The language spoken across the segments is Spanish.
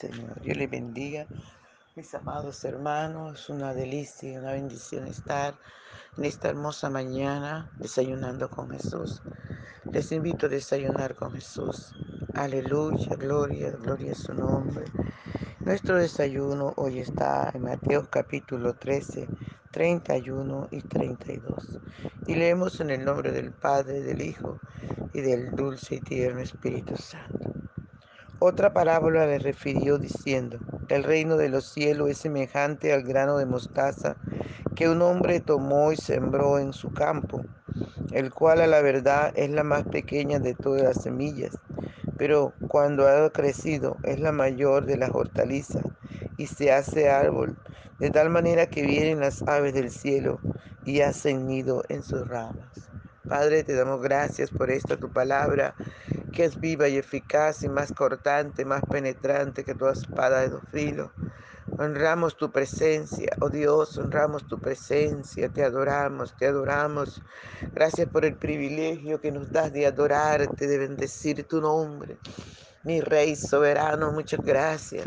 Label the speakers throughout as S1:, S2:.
S1: Señor. Dios les bendiga. Mis amados hermanos, una delicia, una bendición estar en esta hermosa mañana desayunando con Jesús. Les invito a desayunar con Jesús. Aleluya, gloria, gloria a su nombre. Nuestro desayuno hoy está en Mateo capítulo 13, 31 y 32. Y leemos en el nombre del Padre, del Hijo y del dulce y tierno Espíritu Santo. Otra parábola le refirió diciendo, el reino de los cielos es semejante al grano de mostaza que un hombre tomó y sembró en su campo, el cual a la verdad es la más pequeña de todas las semillas, pero cuando ha crecido es la mayor de las hortalizas y se hace árbol, de tal manera que vienen las aves del cielo y hacen nido en sus ramas. Padre, te damos gracias por esta tu palabra que es viva y eficaz y más cortante, más penetrante que toda espada de dos filos. Honramos tu presencia, oh Dios, honramos tu presencia, te adoramos, te adoramos. Gracias por el privilegio que nos das de adorarte, de bendecir tu nombre. Mi Rey soberano, muchas gracias.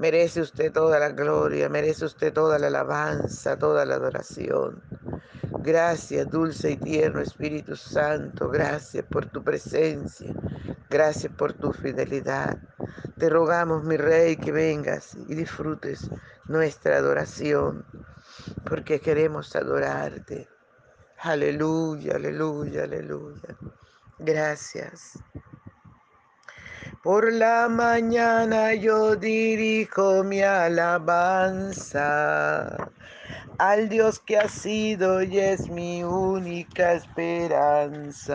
S1: Merece usted toda la gloria, merece usted toda la alabanza, toda la adoración. Gracias, dulce y tierno Espíritu Santo, gracias por tu presencia, gracias por tu fidelidad. Te rogamos, mi Rey, que vengas y disfrutes nuestra adoración, porque queremos adorarte. Aleluya, aleluya, aleluya. Gracias. Por la mañana yo dirijo mi alabanza al Dios que ha sido y es mi única esperanza.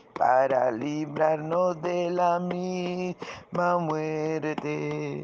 S1: para librarnos de la misma muerte.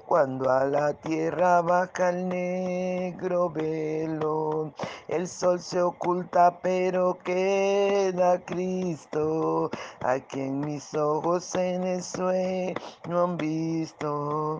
S1: cuando a la tierra baja el negro velo. El sol se oculta, pero queda Cristo, a quien mis ojos en el sueño han visto.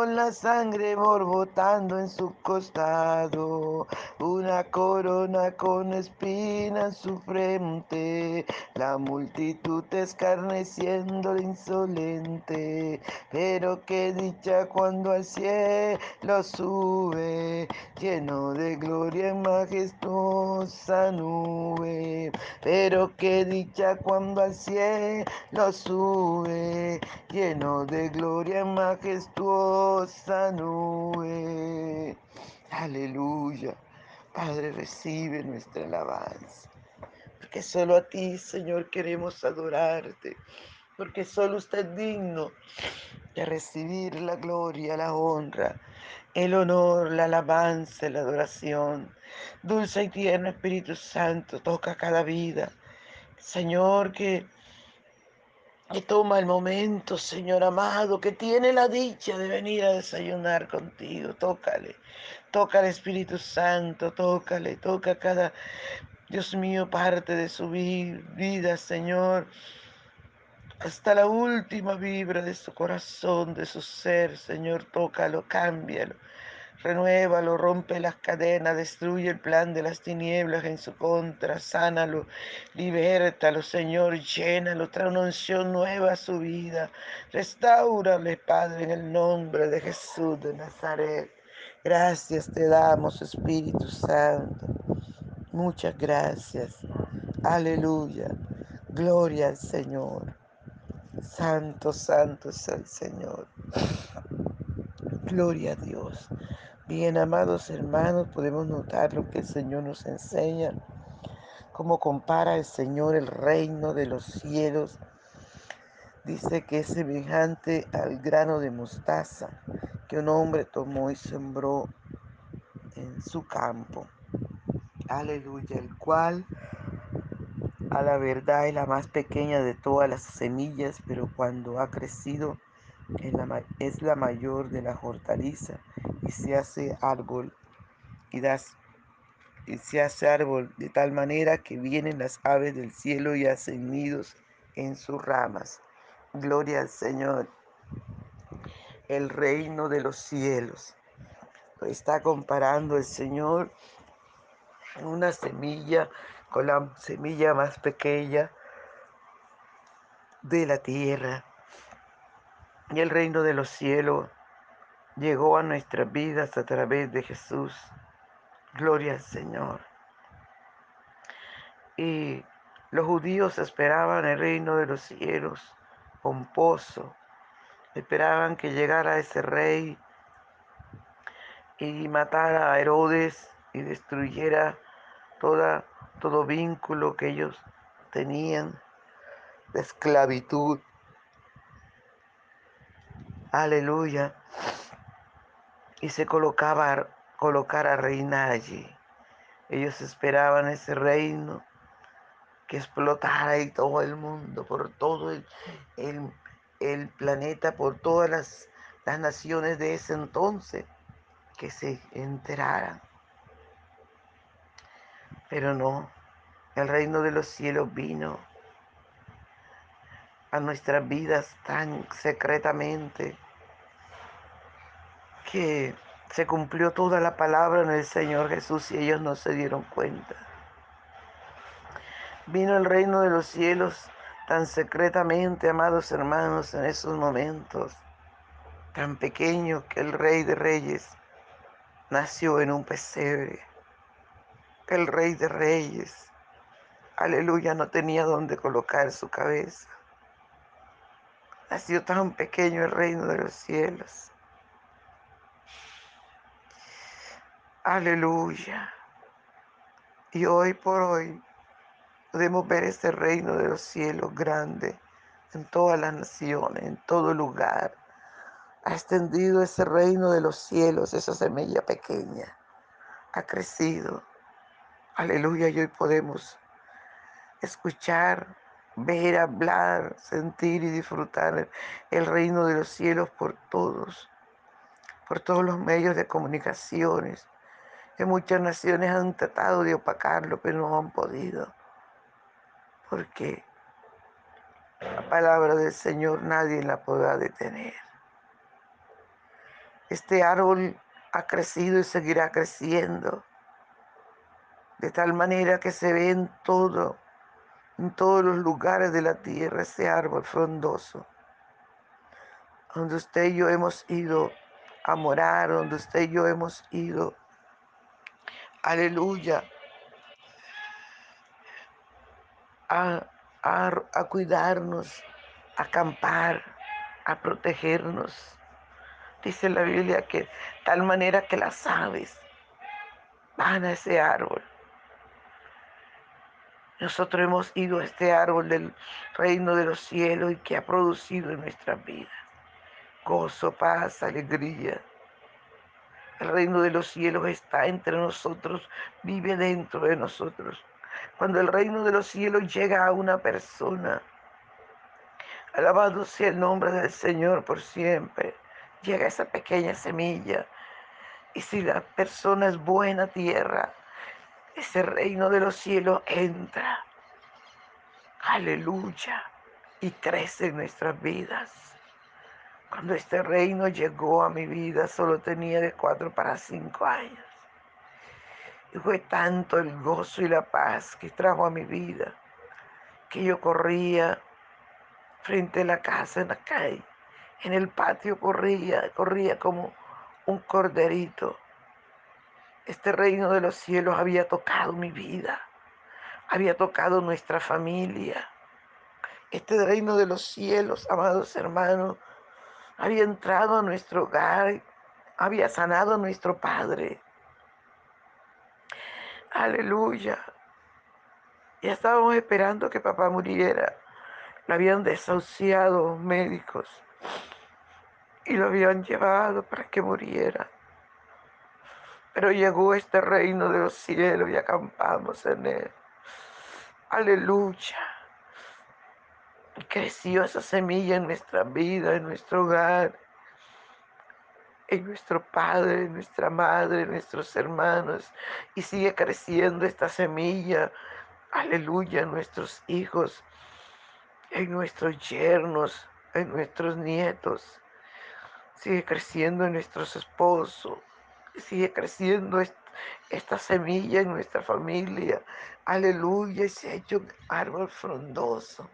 S1: la sangre borbotando en su costado, una corona con espinas en su frente, la multitud escarneciendo insolente, pero qué dicha cuando al cielo sube, lleno de gloria en majestuosa nube. Pero qué dicha cuando al cielo sube, lleno de gloria en nube. Aleluya. Padre, recibe nuestra alabanza. Porque solo a ti, Señor, queremos adorarte. Porque solo usted es digno de recibir la gloria, la honra, el honor, la alabanza, la adoración. Dulce y tierno Espíritu Santo, toca cada vida. Señor, que Y toma el momento, Señor amado, que tiene la dicha de venir a desayunar contigo. Tócale, toca al Espíritu Santo, tócale, toca cada, Dios mío, parte de su vida, Señor hasta la última vibra de su corazón, de su ser, Señor, tócalo, cámbialo, renuévalo, rompe las cadenas, destruye el plan de las tinieblas en su contra, sánalo, libértalo, Señor, llénalo, trae una unción nueva a su vida, restaurale, Padre, en el nombre de Jesús de Nazaret. Gracias te damos, Espíritu Santo. Muchas gracias. Aleluya. Gloria al Señor. Santo, santo es el Señor. Gloria a Dios. Bien, amados hermanos, podemos notar lo que el Señor nos enseña, cómo compara el Señor el reino de los cielos. Dice que es semejante al grano de mostaza que un hombre tomó y sembró en su campo. Aleluya, el cual a la verdad es la más pequeña de todas las semillas, pero cuando ha crecido es la, mayor de la hortaliza y se hace árbol y, das, y se hace árbol de tal manera que vienen las aves del cielo y hacen nidos en sus ramas. Gloria al Señor. El reino de los cielos. Lo está comparando el Señor una semilla con la semilla más pequeña de la tierra. Y el reino de los cielos llegó a nuestras vidas a través de Jesús. Gloria al Señor. Y los judíos esperaban el reino de los cielos pomposo. Esperaban que llegara ese rey y matara a Herodes y destruyera todo vínculo que ellos tenían de esclavitud. Aleluya. Y se colocaba colocar a reinar allí. Ellos esperaban ese reino que explotara y todo el mundo, por todo el, el, planeta, por todas las, las naciones de ese entonces, que se enteraran. Pero no, el reino de los cielos vino a nuestras vidas tan secretamente que se cumplió toda la palabra en el Señor Jesús y ellos no se dieron cuenta. Vino el reino de los cielos tan secretamente, amados hermanos, en esos momentos, tan pequeño que el rey de reyes nació en un pesebre el rey de reyes, aleluya, no tenía donde colocar su cabeza. Nació tan pequeño el reino de los cielos. Aleluya. Y hoy por hoy podemos ver este reino de los cielos grande en todas las naciones, en todo lugar. Ha extendido ese reino de los cielos, esa semilla pequeña. Ha crecido Aleluya, y hoy podemos escuchar, ver, hablar, sentir y disfrutar el reino de los cielos por todos, por todos los medios de comunicaciones, muchas naciones han tratado de opacarlo, pero no han podido, porque la palabra del Señor nadie la podrá detener. Este árbol ha crecido y seguirá creciendo de tal manera que se ve en todo, en todos los lugares de la tierra ese árbol frondoso, donde usted y yo hemos ido a morar, donde usted y yo hemos ido, aleluya, a, a cuidarnos, a acampar, a protegernos. Dice la Biblia que tal manera que las aves van a ese árbol nosotros hemos ido a este árbol del reino de los cielos y que ha producido en nuestras vidas gozo, paz, alegría. El reino de los cielos está entre nosotros, vive dentro de nosotros. Cuando el reino de los cielos llega a una persona, Alabado sea el nombre del Señor por siempre. Llega esa pequeña semilla. Y si la persona es buena tierra, ese reino de los cielos entra. Aleluya. Y crece en nuestras vidas. Cuando este reino llegó a mi vida, solo tenía de cuatro para cinco años. Y fue tanto el gozo y la paz que trajo a mi vida, que yo corría frente a la casa en la calle. En el patio corría, corría como un corderito. Este reino de los cielos había tocado mi vida, había tocado nuestra familia. Este reino de los cielos, amados hermanos, había entrado a nuestro hogar, había sanado a nuestro Padre. Aleluya. Ya estábamos esperando que papá muriera. Lo habían desahuciado médicos y lo habían llevado para que muriera. Pero llegó este reino de los cielos y acampamos en él. Aleluya. Creció esa semilla en nuestra vida, en nuestro hogar, en nuestro padre, en nuestra madre, en nuestros hermanos. Y sigue creciendo esta semilla, aleluya, en nuestros hijos, en nuestros yernos, en nuestros nietos. Sigue creciendo en nuestros esposos. Sigue creciendo esta semilla en nuestra familia. Aleluya, y se ha hecho un árbol frondoso.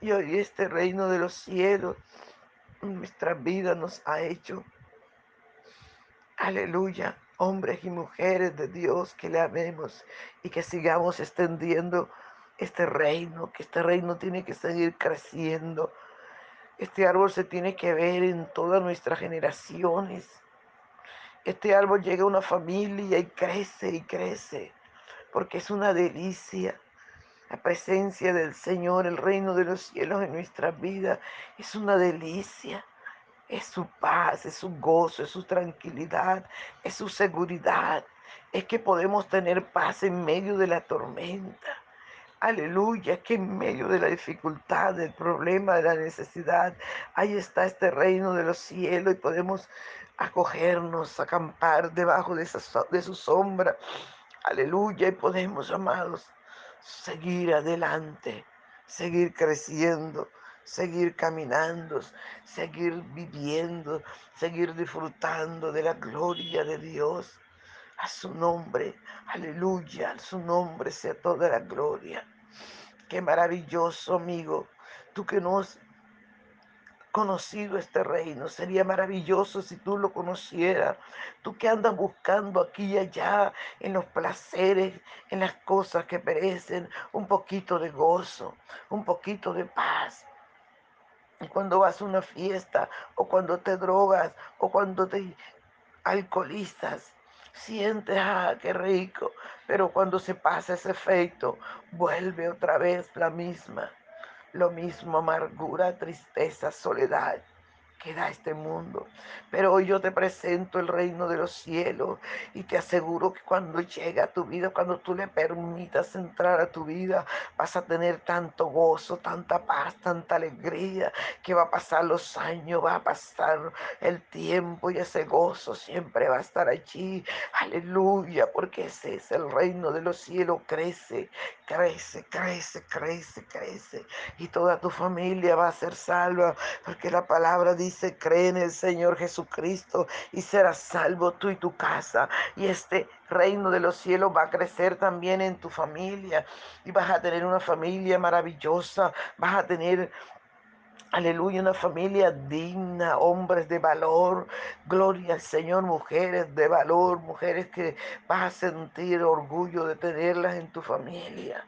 S1: Y hoy este reino de los cielos, nuestra vida nos ha hecho, aleluya, hombres y mujeres de Dios que le amemos y que sigamos extendiendo este reino, que este reino tiene que seguir creciendo. Este árbol se tiene que ver en todas nuestras generaciones. Este árbol llega a una familia y crece y crece, porque es una delicia la presencia del Señor, el reino de los cielos en nuestra vida es una delicia. Es su paz, es su gozo, es su tranquilidad, es su seguridad. Es que podemos tener paz en medio de la tormenta. Aleluya, que en medio de la dificultad, del problema, de la necesidad, ahí está este reino de los cielos y podemos acogernos, acampar debajo de, de su sombra. Aleluya, y podemos, amados, seguir adelante, seguir creciendo, seguir caminando, seguir viviendo, seguir disfrutando de la gloria de Dios. A su nombre, aleluya, a su nombre sea toda la gloria. Qué maravilloso, amigo, tú que nos conocido este reino. Sería maravilloso si tú lo conocieras. Tú que andas buscando aquí y allá en los placeres, en las cosas que perecen, un poquito de gozo, un poquito de paz. Cuando vas a una fiesta o cuando te drogas o cuando te alcoholizas, sientes, ah, qué rico, pero cuando se pasa ese efecto, vuelve otra vez la misma lo mismo amargura, tristeza, soledad que da este mundo. Pero hoy yo te presento el reino de los cielos y te aseguro que cuando llega a tu vida, cuando tú le permitas entrar a tu vida, vas a tener tanto gozo, tanta paz, tanta alegría, que va a pasar los años, va a pasar el tiempo y ese gozo siempre va a estar allí. Aleluya, porque ese es el reino de los cielos, crece, crece, crece, crece, crece. Y toda tu familia va a ser salva, porque la palabra dice dice, cree en el Señor Jesucristo y serás salvo tú y tu casa. Y este reino de los cielos va a crecer también en tu familia. Y vas a tener una familia maravillosa. Vas a tener Aleluya, una familia digna, hombres de valor. Gloria al Señor, mujeres de valor, mujeres que vas a sentir orgullo de tenerlas en tu familia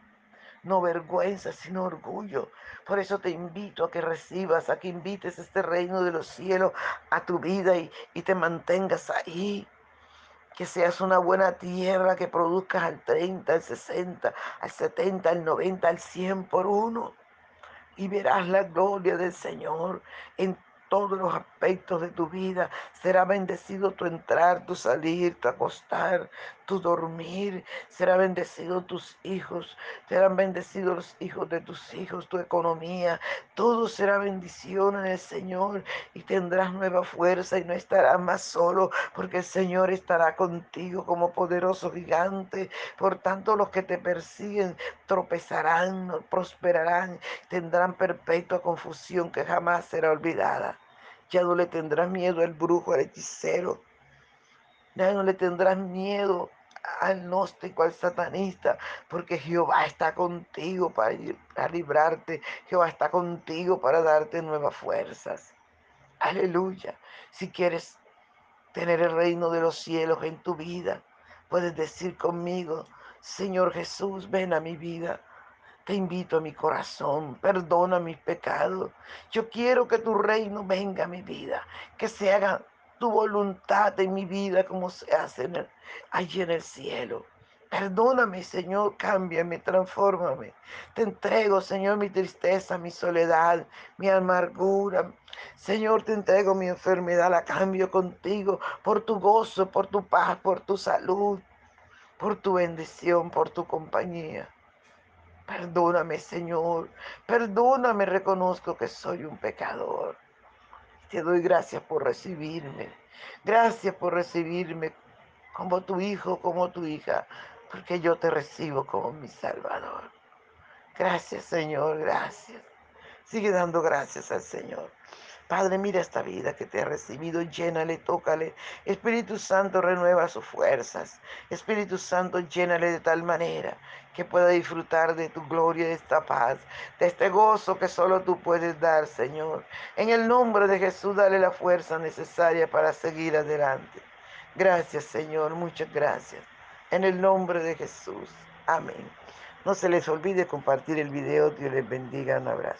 S1: no vergüenza, sino orgullo. Por eso te invito a que recibas, a que invites este reino de los cielos a tu vida y, te mantengas ahí. Que seas una buena tierra que produzcas al 30, al 60, al 70, al 90, al 100 por uno. Y verás la gloria del Señor en todos los aspectos de tu vida. Será bendecido tu entrar, tu salir, tu acostar, tu dormir, será bendecido tus hijos, serán bendecidos los hijos de tus hijos, tu economía, todo será bendición en el Señor y tendrás nueva fuerza y no estarás más solo porque el Señor estará contigo como poderoso gigante. Por tanto, los que te persiguen tropezarán, prosperarán, tendrán perpetua confusión que jamás será olvidada. Ya no le tendrás miedo al brujo, al hechicero. Ya no le tendrás miedo al gnóstico, al satanista, porque Jehová está contigo para, para librarte. Jehová está contigo para darte nuevas fuerzas. Aleluya. Si quieres tener el reino de los cielos en tu vida, puedes decir conmigo, Señor Jesús, ven a mi vida. Te invito a mi corazón, perdona mis pecados. Yo quiero que tu reino venga a mi vida, que se haga tu voluntad en mi vida como se hace en el, allí en el cielo. Perdóname, Señor, cámbiame, transfórmame. Te entrego, Señor, mi tristeza, mi soledad, mi amargura. Señor, te entrego mi enfermedad, la cambio contigo por tu gozo, por tu paz, por tu salud, por tu bendición, por tu compañía. Perdóname, Señor. Perdóname, reconozco que soy un pecador. Te doy gracias por recibirme. Gracias por recibirme como tu hijo, como tu hija, porque yo te recibo como mi Salvador. Gracias, Señor, gracias. Sigue dando gracias al Señor. Padre, mira esta vida que te ha recibido, llénale, tócale. Espíritu Santo, renueva sus fuerzas. Espíritu Santo, llénale de tal manera que pueda disfrutar de tu gloria, de esta paz, de este gozo que solo tú puedes dar, Señor. En el nombre de Jesús, dale la fuerza necesaria para seguir adelante. Gracias, Señor, muchas gracias. En el nombre de Jesús. Amén. No se les olvide compartir el video. Dios les bendiga. Un abrazo.